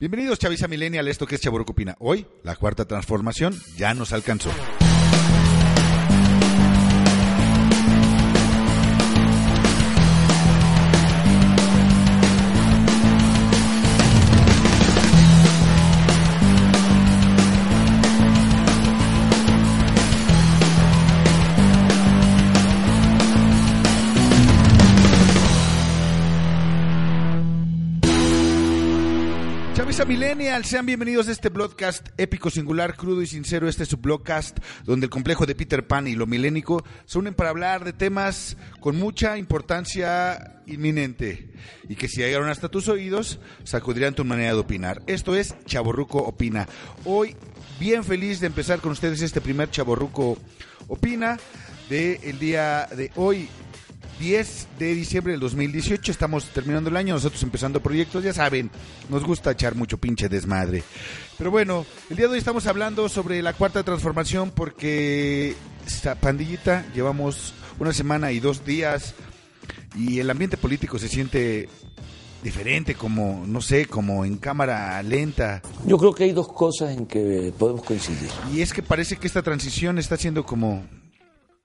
Bienvenidos Chavisa Millennial, esto que es Chaborocopina. Hoy, la cuarta transformación ya nos alcanzó. Sean bienvenidos a este broadcast épico, singular, crudo y sincero. Este es su broadcast donde el complejo de Peter Pan y lo milénico se unen para hablar de temas con mucha importancia inminente y que si llegaron hasta tus oídos sacudirán tu manera de opinar. Esto es Chaborruco Opina. Hoy, bien feliz de empezar con ustedes este primer Chaborruco Opina del el día de hoy, 10 de diciembre del 2018. Estamos terminando el año, nosotros empezando proyectos, ya saben, nos gusta echar mucho pinche desmadre. Pero bueno, el día de hoy estamos hablando sobre la cuarta transformación porque esta pandillita llevamos una semana y dos días y el ambiente político se siente diferente, como, no sé, como en cámara lenta. Yo creo que hay dos cosas en que podemos coincidir. Y es que parece que esta transición está siendo como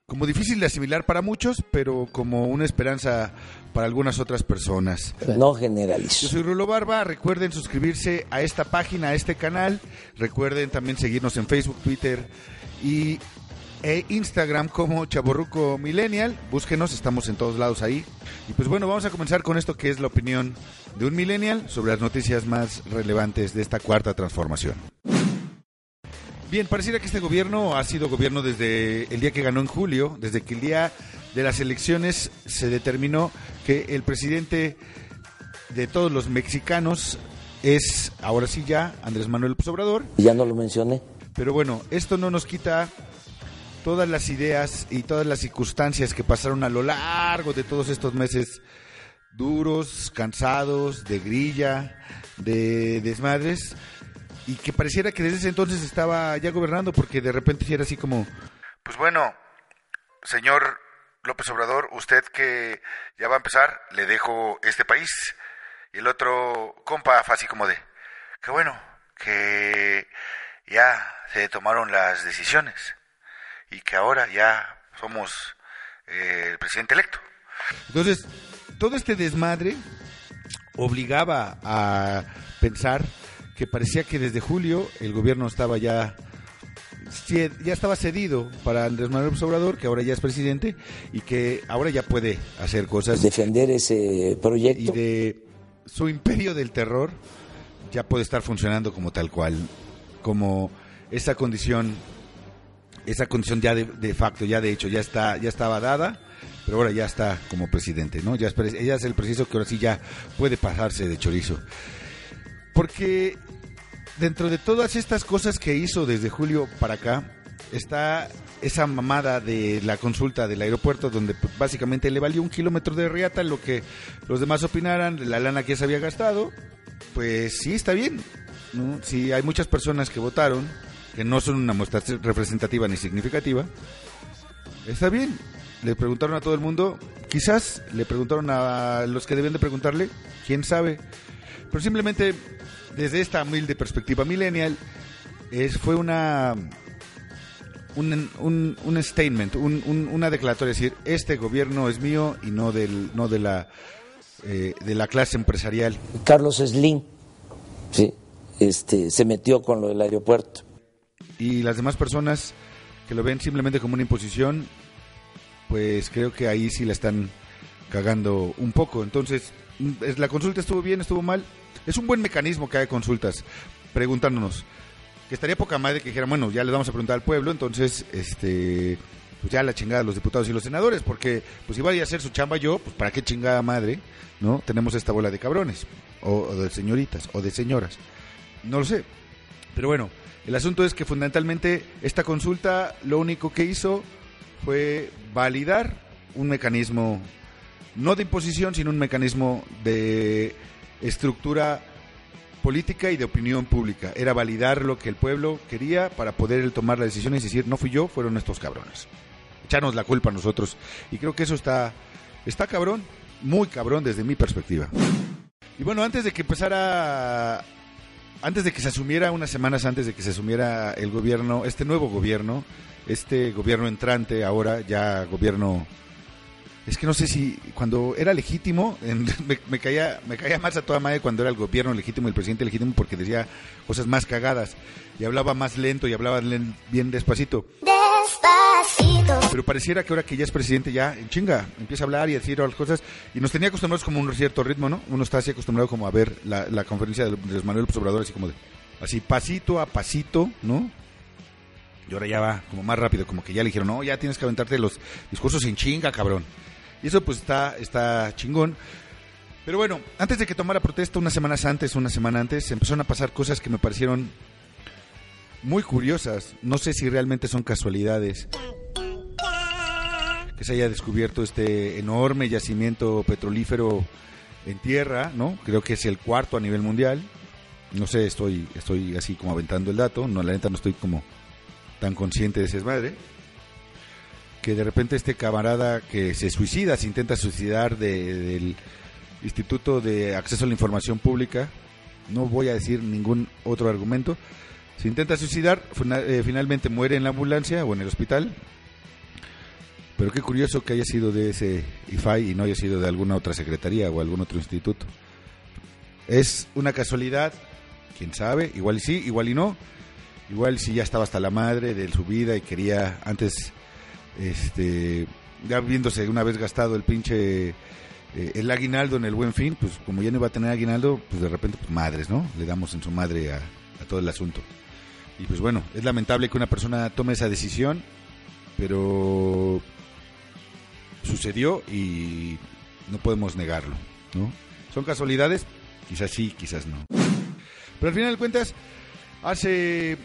como difícil de asimilar para muchos, pero como una esperanza para algunas otras personas. No Yo generalizo. soy Rulo Barba, recuerden suscribirse a esta página, a este canal, recuerden también seguirnos en Facebook, Twitter y e Instagram como Chaborruco Millennial, búsquenos, estamos en todos lados ahí. Y pues bueno, vamos a comenzar con esto que es la opinión de un millennial sobre las noticias más relevantes de esta cuarta transformación. Bien, pareciera que este gobierno ha sido gobierno desde el día que ganó en julio, desde que el día de las elecciones se determinó que el presidente de todos los mexicanos es, ahora sí ya, Andrés Manuel López Obrador. Ya no lo mencioné. Pero bueno, esto no nos quita todas las ideas y todas las circunstancias que pasaron a lo largo de todos estos meses duros, cansados, de grilla, de desmadres, y que pareciera que desde ese entonces estaba ya gobernando, porque de repente sí era así como, pues bueno, señor López Obrador, usted que ya va a empezar, le dejo este país. Y el otro compa fue así como de, que bueno, que ya se tomaron las decisiones y que ahora ya somos eh, el presidente electo. Entonces, todo este desmadre obligaba a pensar que parecía que desde julio el gobierno estaba ya ya estaba cedido para Andrés Manuel López Obrador, que ahora ya es presidente y que ahora ya puede hacer cosas Defender ese y proyecto. de su imperio del terror ya puede estar funcionando como tal cual, como esa condición, esa condición ya de, de facto, ya de hecho, ya está, ya estaba dada, pero ahora ya está como presidente, ¿no? Ya es, ya es el preciso que ahora sí ya puede pasarse de chorizo. Porque dentro de todas estas cosas que hizo desde julio para acá, está esa mamada de la consulta del aeropuerto, donde básicamente le valió un kilómetro de riata lo que los demás opinaran, la lana que se había gastado. Pues sí, está bien. Si hay muchas personas que votaron, que no son una muestra representativa ni significativa, está bien. Le preguntaron a todo el mundo, quizás le preguntaron a los que deben de preguntarle, quién sabe. Pero simplemente desde esta humilde perspectiva millennial, es, fue una un, un, un statement, un- un- una declaratoria, es decir, este gobierno es mío y no del no de la eh, de la clase empresarial. Carlos Slim sí, este, se metió con lo del aeropuerto. Y las demás personas que lo ven simplemente como una imposición, pues creo que ahí sí la están cagando un poco. Entonces, mm, la consulta estuvo bien, estuvo mal. Es un buen mecanismo que haga consultas preguntándonos. Que estaría poca madre que dijeran, bueno, ya les vamos a preguntar al pueblo, entonces, este, pues ya la chingada los diputados y los senadores, porque pues si vaya a hacer su chamba yo, pues para qué chingada madre, ¿no? Tenemos esta bola de cabrones, o, o de señoritas, o de señoras. No lo sé. Pero bueno, el asunto es que fundamentalmente esta consulta lo único que hizo fue validar un mecanismo, no de imposición, sino un mecanismo de estructura política y de opinión pública. Era validar lo que el pueblo quería para poder tomar la decisión y decir, no fui yo, fueron estos cabrones. Echarnos la culpa a nosotros. Y creo que eso está, está cabrón, muy cabrón desde mi perspectiva. Y bueno, antes de que empezara antes de que se asumiera, unas semanas antes de que se asumiera el gobierno, este nuevo gobierno, este gobierno entrante, ahora ya gobierno es que no sé si cuando era legítimo, me, caía, me caía más a toda madre cuando era el gobierno legítimo, el presidente legítimo, porque decía cosas más cagadas y hablaba más lento y hablaba bien despacito. Despacito. Pero pareciera que ahora que ya es presidente ya en chinga, empieza a hablar y a decir las cosas y nos tenía acostumbrados como un cierto ritmo, ¿no? Uno está así acostumbrado como a ver la, conferencia de, de Manuel López Obrador así como de, así pasito a pasito, ¿no? Y ahora ya va como más rápido, como que ya le dijeron, no, ya tienes que aventarte los discursos en chinga, cabrón. Y eso pues está, está chingón. Pero bueno, antes de que tomara protesta, unas semanas antes, una semana antes, empezaron a pasar cosas que me parecieron muy curiosas. No sé si realmente son casualidades. Que se haya descubierto este enorme yacimiento petrolífero en tierra, ¿no? Creo que es el cuarto a nivel mundial. No sé, estoy, estoy así como aventando el dato. No, la neta no estoy como tan consciente de ese desmadre que de repente este camarada que se suicida, se intenta suicidar del Instituto de Acceso a la Información Pública, no voy a decir ningún otro argumento, se intenta suicidar, eh, finalmente muere en la ambulancia o en el hospital, pero qué curioso que haya sido de ese IFAI y no haya sido de alguna otra secretaría o algún otro instituto. Es una casualidad, quién sabe, igual y sí, igual y no, igual si ya estaba hasta la madre de su vida y quería antes este ya viéndose una vez gastado el pinche eh, el aguinaldo en el buen fin, pues como ya no iba a tener aguinaldo, pues de repente, pues madres, ¿no? Le damos en su madre a, todo el asunto. Y pues bueno, es lamentable que una persona tome esa decisión, pero sucedió y no podemos negarlo, ¿no? ¿Son casualidades? Quizás sí, quizás no. Pero al final de cuentas, hace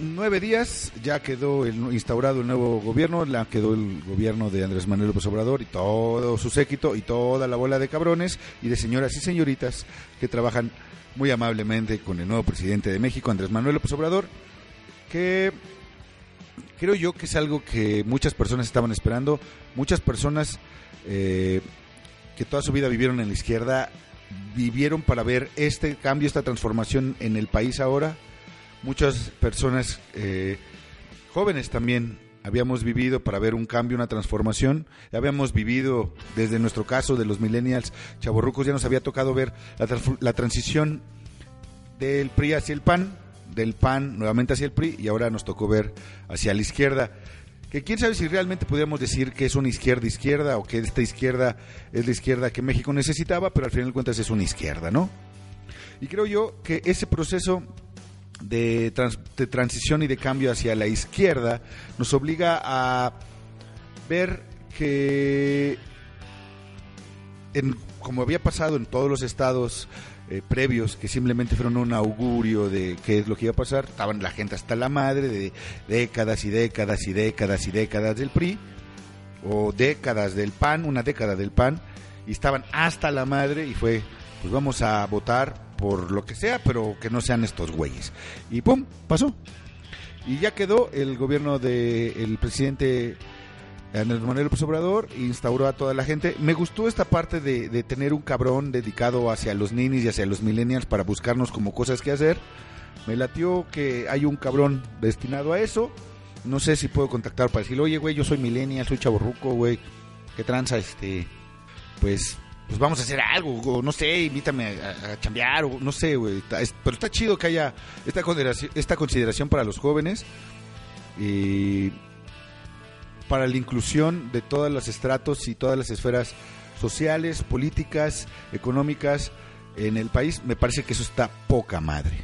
nueve días ya quedó instaurado el nuevo gobierno, la quedó el gobierno de Andrés Manuel López Obrador y todo su séquito y toda la bola de cabrones y de señoras y señoritas que trabajan muy amablemente con el nuevo presidente de México, Andrés Manuel López Obrador, que creo yo que es algo que muchas personas estaban esperando, muchas personas eh, que toda su vida vivieron en la izquierda, vivieron para ver este cambio, esta transformación en el país ahora muchas personas eh, jóvenes también habíamos vivido para ver un cambio, una transformación. Habíamos vivido, desde nuestro caso de los millennials, chavorrucos, ya nos había tocado ver la, la, transición del PRI hacia el PAN, del PAN nuevamente hacia el PRI, y ahora nos tocó ver hacia la izquierda. Que quién sabe si realmente podríamos decir que es una izquierda izquierda o que esta izquierda es la izquierda que México necesitaba, pero al final de cuentas es una izquierda, ¿no? Y creo yo que ese proceso de, transición y de cambio hacia la izquierda nos obliga a ver que, en, como había pasado en todos los estados eh, previos, que simplemente fueron un augurio de qué es lo que iba a pasar, estaban la gente hasta la madre de décadas y décadas y décadas y décadas del PRI, o décadas del PAN, una década del PAN, y estaban hasta la madre y fue, pues vamos a votar por lo que sea, pero que no sean estos güeyes. Y pum, pasó. Y ya quedó el gobierno del presidente Andrés Manuel López Obrador, instauró a toda la gente. Me gustó esta parte de, tener un cabrón dedicado hacia los ninis y hacia los millennials para buscarnos como cosas que hacer. Me latió que hay un cabrón destinado a eso. No sé si puedo contactar para decirle, oye, güey, yo soy millennial, soy chaborruco, güey. ¿Qué tranza? Este, pues pues vamos a hacer algo, no sé, invítame a, a chambear, o no sé, güey. Pero está chido que haya esta consideración, esta consideración para los jóvenes y para la inclusión de todos los estratos y todas las esferas sociales, políticas, económicas en el país. Me parece que eso está poca madre.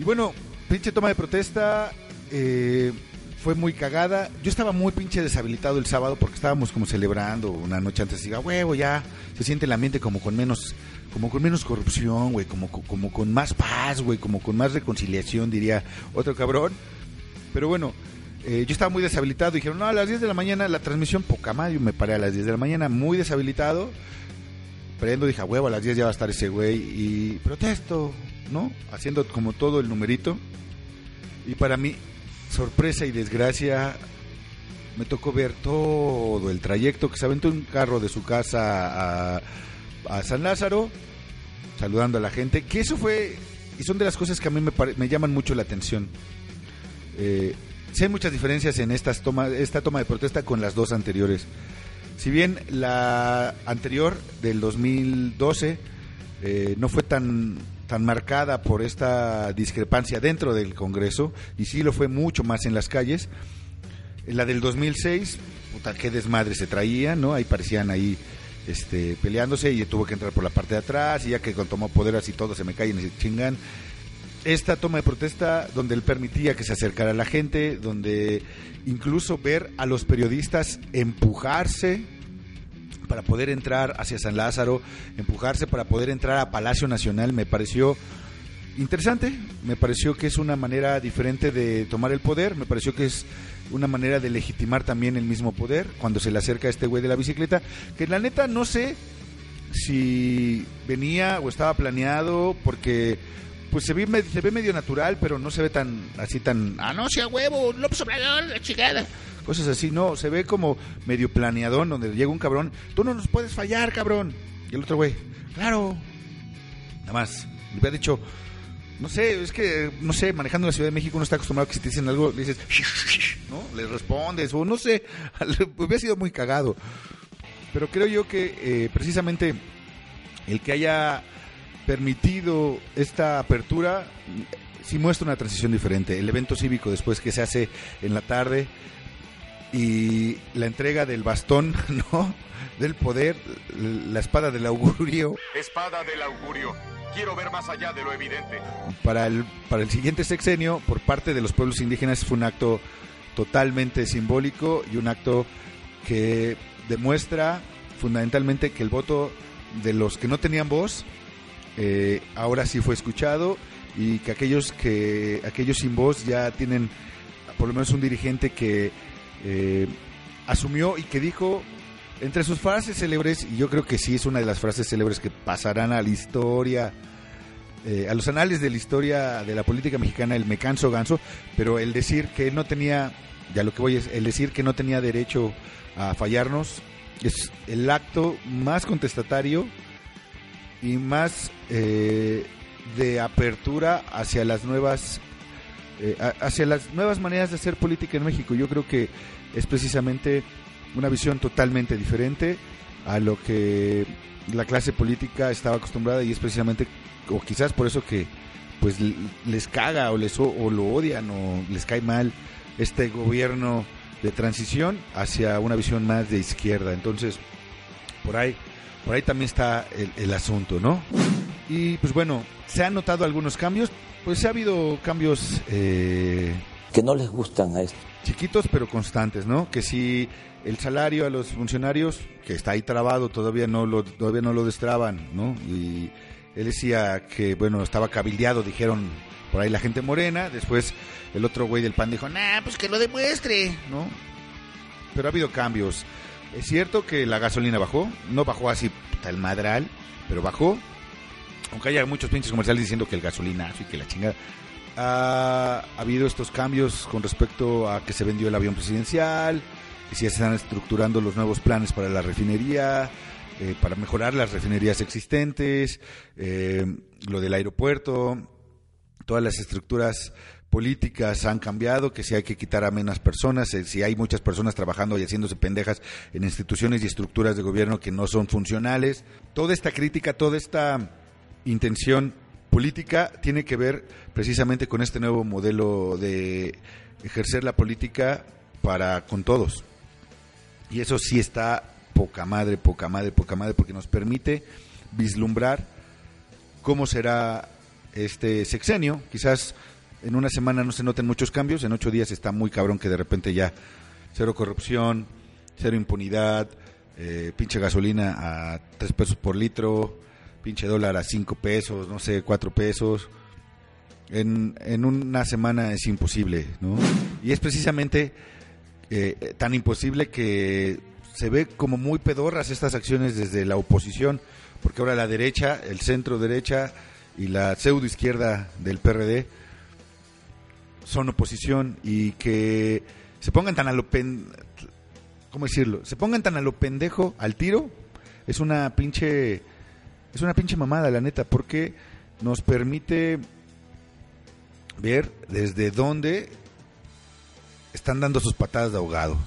Y bueno, pinche toma de protesta. Eh, fue muy cagada. Yo estaba muy pinche deshabilitado el sábado porque estábamos como celebrando una noche antes. Diga, huevo, ya se siente el ambiente como con menos, como con menos corrupción, güey, como, como con más paz, güey, como con más reconciliación, diría otro cabrón. Pero bueno, eh, yo estaba muy deshabilitado. Dijeron, no, a las 10 de la mañana la transmisión, poca madre. me paré a las 10 de la mañana, muy deshabilitado. Prendo, dije, huevo, a las 10 ya va a estar ese güey. Y protesto, ¿no? Haciendo como todo el numerito. Y para mí, sorpresa y desgracia, me tocó ver todo el trayecto que se aventó un carro de su casa a, San Lázaro saludando a la gente, que eso fue, y son de las cosas que a mí me, me llaman mucho la atención. Eh, hay muchas diferencias en estas toma, esta toma de protesta con las dos anteriores. Si bien la anterior del 2012 eh, no fue tan tan marcada por esta discrepancia dentro del Congreso y sí lo fue mucho más en las calles. La del 2006, puta, qué desmadre se traía, ¿no? Ahí parecían ahí este, peleándose y tuvo que entrar por la parte de atrás y ya que tomó poder así todos se me caen y se chingan. Esta toma de protesta donde él permitía que se acercara la gente, donde incluso ver a los periodistas empujarse para poder entrar hacia San Lázaro, empujarse para poder entrar a Palacio Nacional, me pareció interesante, me pareció que es una manera diferente de tomar el poder, me pareció que es una manera de legitimar también el mismo poder cuando se le acerca a este güey de la bicicleta, que la neta no sé si venía o estaba planeado porque pues se ve, se ve medio natural, pero no se ve tan así tan ah no sea huevo, López Obrador, la chingada. Cosas así, no, se ve como medio planeadón donde llega un cabrón, tú no nos puedes fallar, cabrón. Y el otro güey, claro. Nada más, me hubiera dicho, no sé, es que, no sé, manejando la Ciudad de México uno está acostumbrado que si te dicen algo, le dices, ¿no? Le respondes, o no sé, hubiera sido muy cagado. Pero creo yo que eh, precisamente el que haya permitido esta apertura sí muestra una transición diferente. El evento cívico después que se hace en la tarde y la entrega del bastón, ¿no? Del poder, la espada del augurio Espada del augurio. Quiero ver más allá de lo evidente. para el, para el siguiente sexenio por parte de los pueblos indígenas fue un acto totalmente simbólico y un acto que demuestra fundamentalmente que el voto de los que no tenían voz eh, ahora sí fue escuchado y que aquellos que aquellos sin voz ya tienen por lo menos un dirigente que eh, asumió y que dijo entre sus frases célebres y yo creo que sí es una de las frases célebres que pasarán a la historia eh, a los anales de la historia de la política mexicana el me canso ganso, pero el decir que no tenía, ya lo que voy es, el decir que no tenía derecho a fallarnos es el acto más contestatario y más eh, de apertura hacia las nuevas eh, hacia las nuevas maneras de hacer política en México. Yo creo que es precisamente una visión totalmente diferente a lo que la clase política estaba acostumbrada y es precisamente o quizás por eso que pues les caga o les o lo odian o les cae mal este gobierno de transición hacia una visión más de izquierda. Entonces, por ahí por ahí también está el, el asunto, ¿no? Y pues bueno, se han notado algunos cambios, pues ha habido cambios eh, que no les gustan a esto. chiquitos pero constantes, ¿no? Que si el salario a los funcionarios, que está ahí trabado, todavía no lo, todavía no lo destraban, ¿no? Y él decía que, bueno, estaba cabildeado, dijeron por ahí la gente morena, después el otro güey del PAN dijo, nah, pues que lo demuestre, ¿no? Pero ha habido cambios. Es cierto que la gasolina bajó, no bajó así tal madral, pero bajó. Aunque haya muchos pinches comerciales diciendo que el gasolinazo y que la chingada. Ha habido estos cambios con respecto a que se vendió el avión presidencial, que si ya se están estructurando los nuevos planes para la refinería, eh, para mejorar las refinerías existentes, eh, lo del aeropuerto, todas las estructuras políticas han cambiado, que si hay que quitar a menos personas, eh, si hay muchas personas trabajando y haciéndose pendejas en instituciones y estructuras de gobierno que no son funcionales. Toda esta crítica, toda esta intención política tiene que ver precisamente con este nuevo modelo de ejercer la política para con todos. Y eso sí está poca madre, poca madre, poca madre, porque nos permite vislumbrar cómo será este sexenio. Quizás en una semana no se noten muchos cambios, en ocho días está muy cabrón que de repente ya cero corrupción, cero impunidad, eh, pinche gasolina a tres pesos por litro, pinche dólar a cinco pesos, no sé, cuatro pesos. En, en una semana es imposible, ¿no? Y es precisamente eh, tan imposible que se ve como muy pedorras estas acciones desde la oposición, porque ahora la derecha, el centro derecha y la pseudo izquierda del PRD son oposición y que se pongan tan a lo pen... ¿cómo decirlo? Se pongan tan a lo pendejo al tiro es una pinche es una pinche mamada, la neta, porque nos permite ver desde dónde están dando sus patadas de ahogado.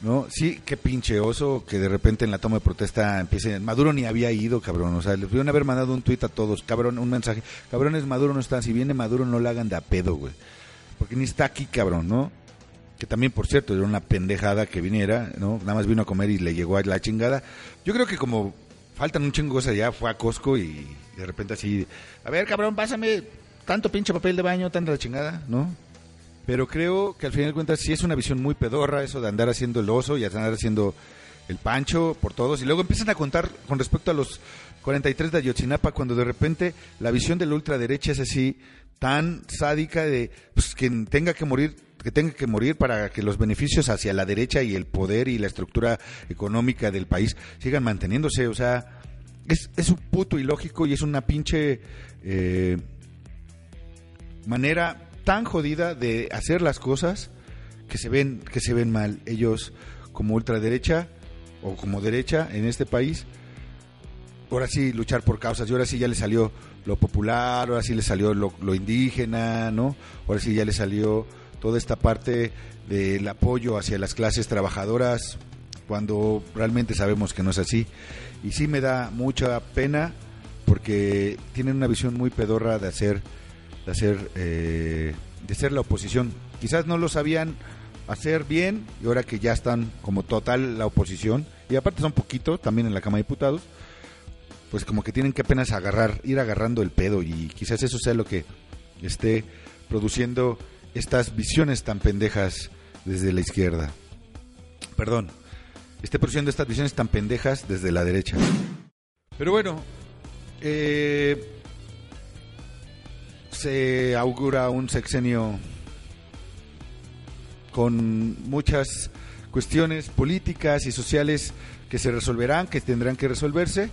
¿No? Sí, qué pinche oso que de repente en la toma de protesta empiece. Maduro ni había ido, cabrón. O sea, les pudieron haber mandado un tuit a todos, cabrón, un mensaje. Cabrones, Maduro no está. Si viene Maduro, no le hagan de a pedo, güey. Porque ni está aquí, cabrón, ¿no? Que también, por cierto, era una pendejada que viniera, ¿no? Nada más vino a comer y le llegó a la chingada. Yo creo que como faltan un chingo cosas ya, fue a Costco y de repente así. A ver, cabrón, pásame tanto pinche papel de baño, tanta la chingada, ¿no? Pero creo que al final de cuentas sí es una visión muy pedorra eso de andar haciendo el oso y andar haciendo el pancho por todos. Y luego empiezan a contar con respecto a los 43 de Ayotzinapa cuando de repente la visión de la ultraderecha es así tan sádica de pues, que tenga que morir que tenga que morir para que los beneficios hacia la derecha y el poder y la estructura económica del país sigan manteniéndose. O sea, es, es un puto ilógico y es una pinche eh, manera tan jodida de hacer las cosas que se ven que se ven mal. Ellos como ultraderecha o como derecha en este país ahora sí luchar por causas. Y ahora sí ya le salió lo popular ahora sí le salió lo, indígena no ahora sí ya le salió toda esta parte del apoyo hacia las clases trabajadoras cuando realmente sabemos que no es así. Y sí me da mucha pena porque tienen una visión muy pedorra de hacer de hacer eh, de ser la oposición. Quizás no lo sabían hacer bien y ahora que ya están como total la oposición y aparte son poquito también en la Cámara de Diputados, pues como que tienen que apenas agarrar, ir agarrando el pedo y quizás eso sea lo que esté produciendo estas visiones tan pendejas desde la izquierda. Perdón, esté produciendo estas visiones tan pendejas desde la derecha. Pero bueno, eh, se augura un sexenio con muchas cuestiones políticas y sociales que se resolverán, que tendrán que resolverse,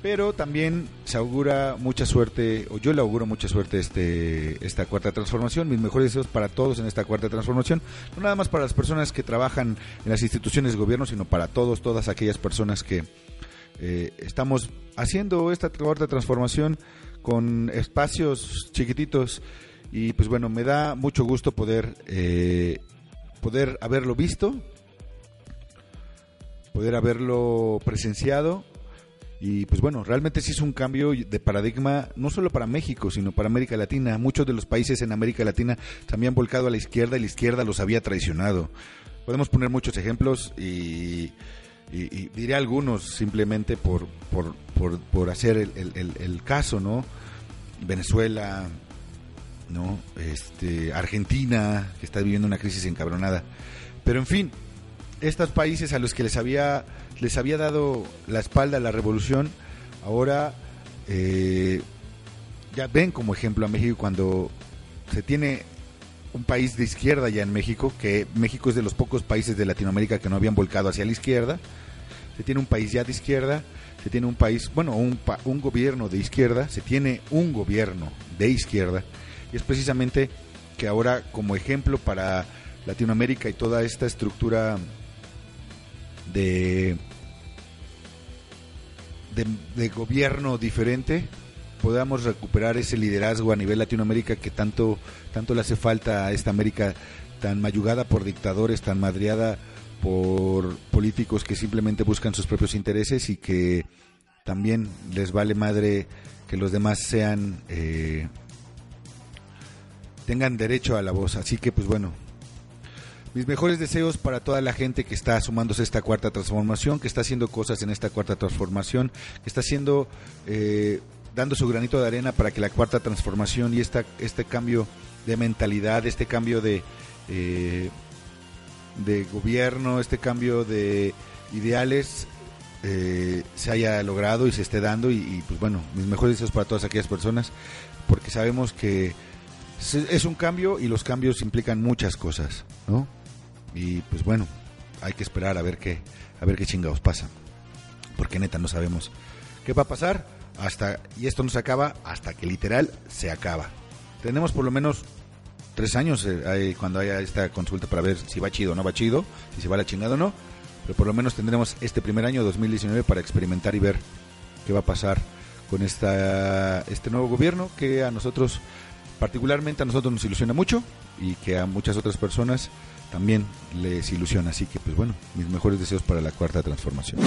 pero también se augura mucha suerte, o yo le auguro mucha suerte este, esta cuarta transformación, mis mejores deseos para todos en esta cuarta transformación, no nada más para las personas que trabajan en las instituciones de gobierno, sino para todos, todas aquellas personas que eh, estamos haciendo esta cuarta transformación con espacios chiquititos y pues bueno, me da mucho gusto poder, eh, poder haberlo visto, poder haberlo presenciado y pues bueno, realmente sí es un cambio de paradigma no solo para México, sino para América Latina. Muchos de los países en América Latina se habían volcado a la izquierda y la izquierda los había traicionado. Podemos poner muchos ejemplos y, diré algunos simplemente por, por, por, hacer el caso, ¿no? Venezuela, ¿no? Este, Argentina, que está viviendo una crisis encabronada. Pero en fin, estos países a los que les había, les había dado la espalda la revolución, ahora eh, ya ven como ejemplo a México cuando se tiene un país de izquierda ya en México, que México es de los pocos países de Latinoamérica que no habían volcado hacia la izquierda, se tiene un país ya de izquierda, se tiene un país, bueno, un, un gobierno de izquierda, se tiene un gobierno de izquierda, y es precisamente que ahora como ejemplo para Latinoamérica y toda esta estructura de, de, gobierno diferente, podamos recuperar ese liderazgo a nivel Latinoamérica que tanto, tanto le hace falta a esta América tan mayugada por dictadores, tan madriada por políticos que simplemente buscan sus propios intereses y que también les vale madre que los demás sean eh, tengan derecho a la voz. Así que pues bueno, mis mejores deseos para toda la gente que está sumándose a esta cuarta transformación, que está haciendo cosas en esta cuarta transformación, que está haciendo, eh, dando su granito de arena para que la cuarta transformación y esta, este cambio de mentalidad, este cambio de, eh, de gobierno, este cambio de ideales eh, se haya logrado y se esté dando y, pues bueno, mis mejores deseos para todas aquellas personas porque sabemos que es un cambio y los cambios implican muchas cosas, ¿no? Y pues bueno, hay que esperar a ver qué a ver qué chingados pasa. Porque neta no sabemos qué va a pasar hasta y esto no se acaba hasta que literal se acaba. Tenemos por lo menos tres años eh, cuando haya esta consulta para ver si va chido o no va chido, si se va la chingada o no, pero por lo menos tendremos este primer año 2019 para experimentar y ver qué va a pasar con esta, este nuevo gobierno que a nosotros, particularmente a nosotros nos ilusiona mucho y que a muchas otras personas también les ilusiona. Así que, pues bueno, mis mejores deseos para la cuarta transformación.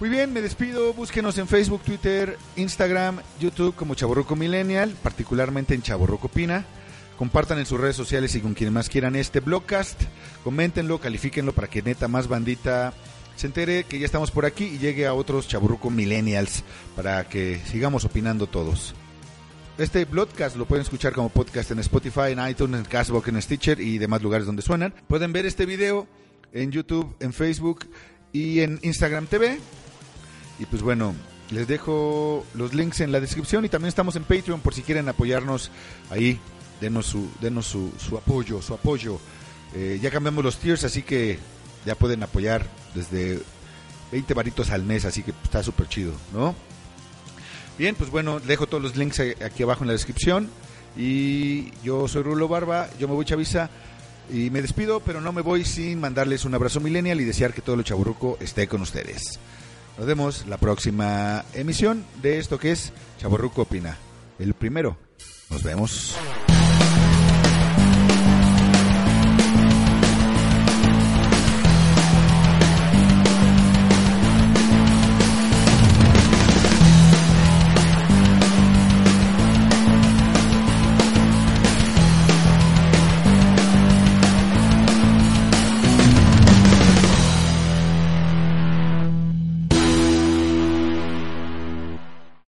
Muy bien, me despido. Búsquenos en Facebook, Twitter, Instagram, YouTube como Chaborroco Millennial, particularmente en Chaborroco Pina. Compartan en sus redes sociales y con quienes más quieran este blogcast. Coméntenlo, califíquenlo para que neta más bandita se entere que ya estamos por aquí y llegue a otros Chaburruco Millennials para que sigamos opinando todos. Este podcast lo pueden escuchar como podcast en Spotify, en iTunes, en Castbox, en Stitcher y demás lugares donde suenan. Pueden ver este video en YouTube, en Facebook y en Instagram TV. Y pues bueno, les dejo los links en la descripción y también estamos en Patreon por si quieren apoyarnos ahí. Denos su, denos su, su apoyo, su apoyo. Eh, ya cambiamos los tiers, así que ya pueden apoyar desde 20 varitos al mes, así que está súper chido, ¿no? Bien, pues bueno, dejo todos los links aquí abajo en la descripción. Y yo soy Rulo Barba, yo me voy Chavisa y me despido, pero no me voy sin mandarles un abrazo millennial y desear que todo lo chaburruco esté con ustedes. Nos vemos la próxima emisión de esto que es Chaburruco Opina. El primero. Nos vemos.